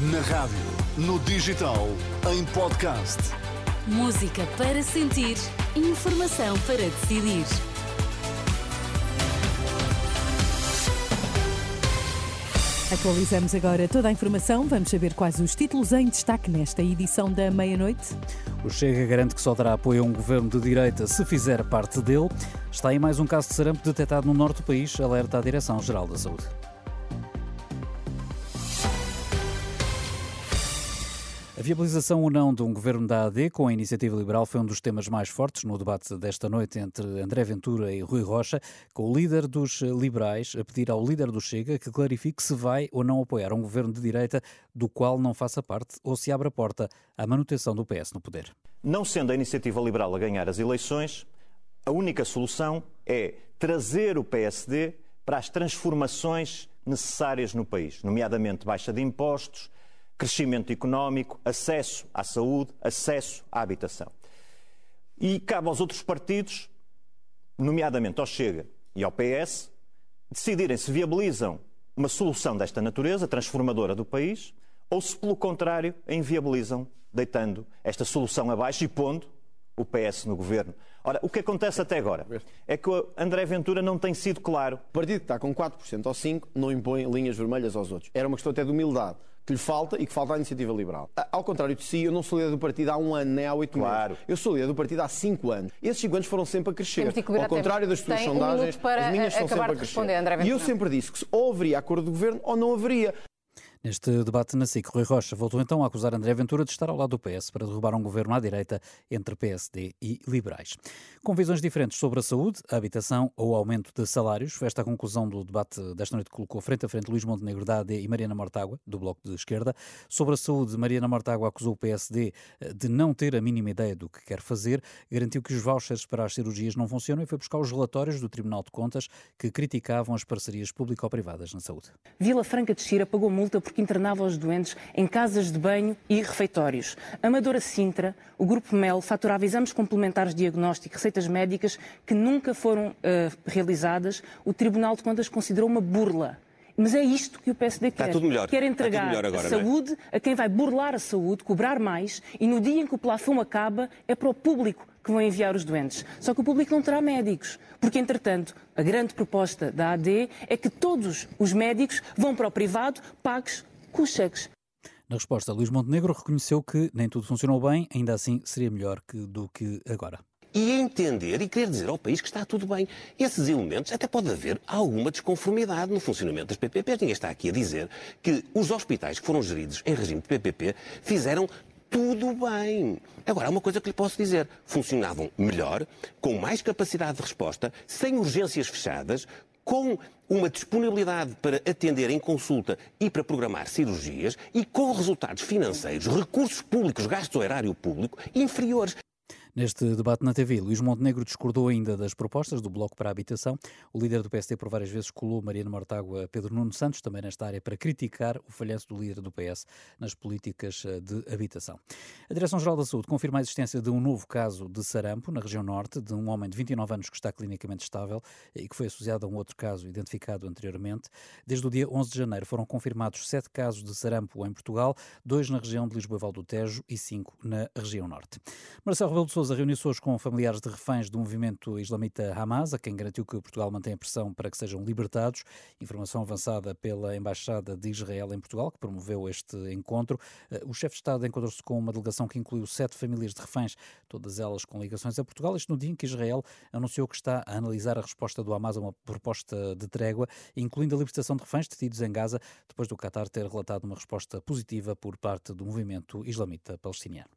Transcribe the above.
Na rádio, no digital, em podcast. Música para sentir, informação para decidir. Atualizamos agora toda a informação. Vamos saber quais os títulos em destaque nesta edição da meia-noite. O Chega garante que só dará apoio a um governo de direita se fizer parte dele. Está aí mais um caso de sarampo detectado no norte do país, alerta a Direção-Geral da Saúde. A viabilização ou não de um governo da AD com a iniciativa liberal foi um dos temas mais fortes no debate desta noite entre André Ventura e Rui Rocha, com o líder dos liberais a pedir ao líder do Chega que clarifique se vai ou não apoiar um governo de direita do qual não faça parte ou se abre a porta à manutenção do PS no poder. Não sendo a iniciativa liberal a ganhar as eleições, a única solução é trazer o PSD para as transformações necessárias no país, nomeadamente baixa de impostos crescimento económico, acesso à saúde, acesso à habitação. E cabe aos outros partidos, nomeadamente ao Chega e ao PS, decidirem se viabilizam uma solução desta natureza, transformadora do país, ou se, pelo contrário, a inviabilizam, deitando esta solução abaixo e pondo o PS no governo. Ora, o que acontece até agora é que o André Ventura não tem sido claro. O partido que está com 4% ou 5% não impõe linhas vermelhas aos outros. Era uma questão até de humildade que lhe falta e que falta à iniciativa liberal. Ao contrário de si, eu não sou líder do partido há um ano nem há oito claro. meses. Eu sou líder do partido há cinco anos. Esses cinco anos foram sempre a crescer. Ao contrário das suas sondagens, um as minhas são sempre a crescer. E eu sempre disse que ou haveria acordo de governo ou não haveria. Neste debate na SIC, Rui Rocha voltou então a acusar André Ventura de estar ao lado do PS para derrubar um governo à direita entre PSD e liberais. Com visões diferentes sobre a saúde, a habitação ou o aumento de salários, foi esta a conclusão do debate desta noite que colocou frente a frente Luís Montenegro da AD e Mariana Mortágua, do Bloco de Esquerda. Sobre a saúde, Mariana Mortágua acusou o PSD eh, de não ter a mínima ideia do que quer fazer, garantiu que os vouchers para as cirurgias não funcionam e foi buscar os relatórios do Tribunal de Contas que criticavam as parcerias público-privadas na saúde. Vila Franca de Xira pagou multa por porque internava os doentes em casas de banho e refeitórios. Amadora Sintra, o Grupo MEL faturava exames complementares de diagnóstico receitas médicas que nunca foram uh, realizadas. O Tribunal de Contas considerou uma burla. Mas é isto que o PSD quer. Está tudo melhor. Quer entregar agora, a é? saúde é? a quem vai burlar a saúde, cobrar mais, e no dia em que o plafond acaba, é para o público que vão enviar os doentes. Só que o público não terá médicos, porque, entretanto, a grande proposta da AD é que todos os médicos vão para o privado, pagos com os cheques. Na resposta, Luís Montenegro reconheceu que nem tudo funcionou bem, ainda assim seria melhor que, do que agora. E entender e querer dizer ao país que está tudo bem. Esses elementos, até pode haver alguma desconformidade no funcionamento das PPPs. Ninguém está aqui a dizer que os hospitais que foram geridos em regime de PPP fizeram tudo bem. Agora, há uma coisa que lhe posso dizer. Funcionavam melhor, com mais capacidade de resposta, sem urgências fechadas, com uma disponibilidade para atender em consulta e para programar cirurgias e com resultados financeiros, recursos públicos, gasto ao erário público inferiores. Neste debate na TV, Luís Montenegro discordou ainda das propostas do Bloco para a Habitação. O líder do PSD por várias vezes colou Mariana Mortágua a Pedro Nuno Santos, também nesta área, para criticar o falhanço do líder do PS nas políticas eh, de habitação. A Direção-Geral da Saúde confirma a existência de um novo caso de sarampo na região norte, de um homem de 29 anos que está clinicamente estável e que foi associado a um outro caso identificado anteriormente. Desde o dia 11 de janeiro foram confirmados sete casos de sarampo em Portugal, dois na região de Lisboa e Val do Tejo e cinco na região norte. Marcelo Rebelo de Sousa reuniu-se hoje com familiares de reféns do movimento islamita Hamas, a quem garantiu que Portugal mantém a pressão para que sejam libertados. Informação avançada pela Embaixada de Israel em Portugal, que promoveu este encontro. Eh, o chefe de Estado encontrou-se com uma delegação que incluiu sete famílias de reféns, todas elas com ligações a Portugal. Isto no dia em que Israel anunciou que está a analisar a resposta do Hamas a uma proposta de trégua, incluindo a libertação de reféns detidos em Gaza, depois do Qatar ter relatado uma resposta positiva por parte do movimento islamita palestiniano.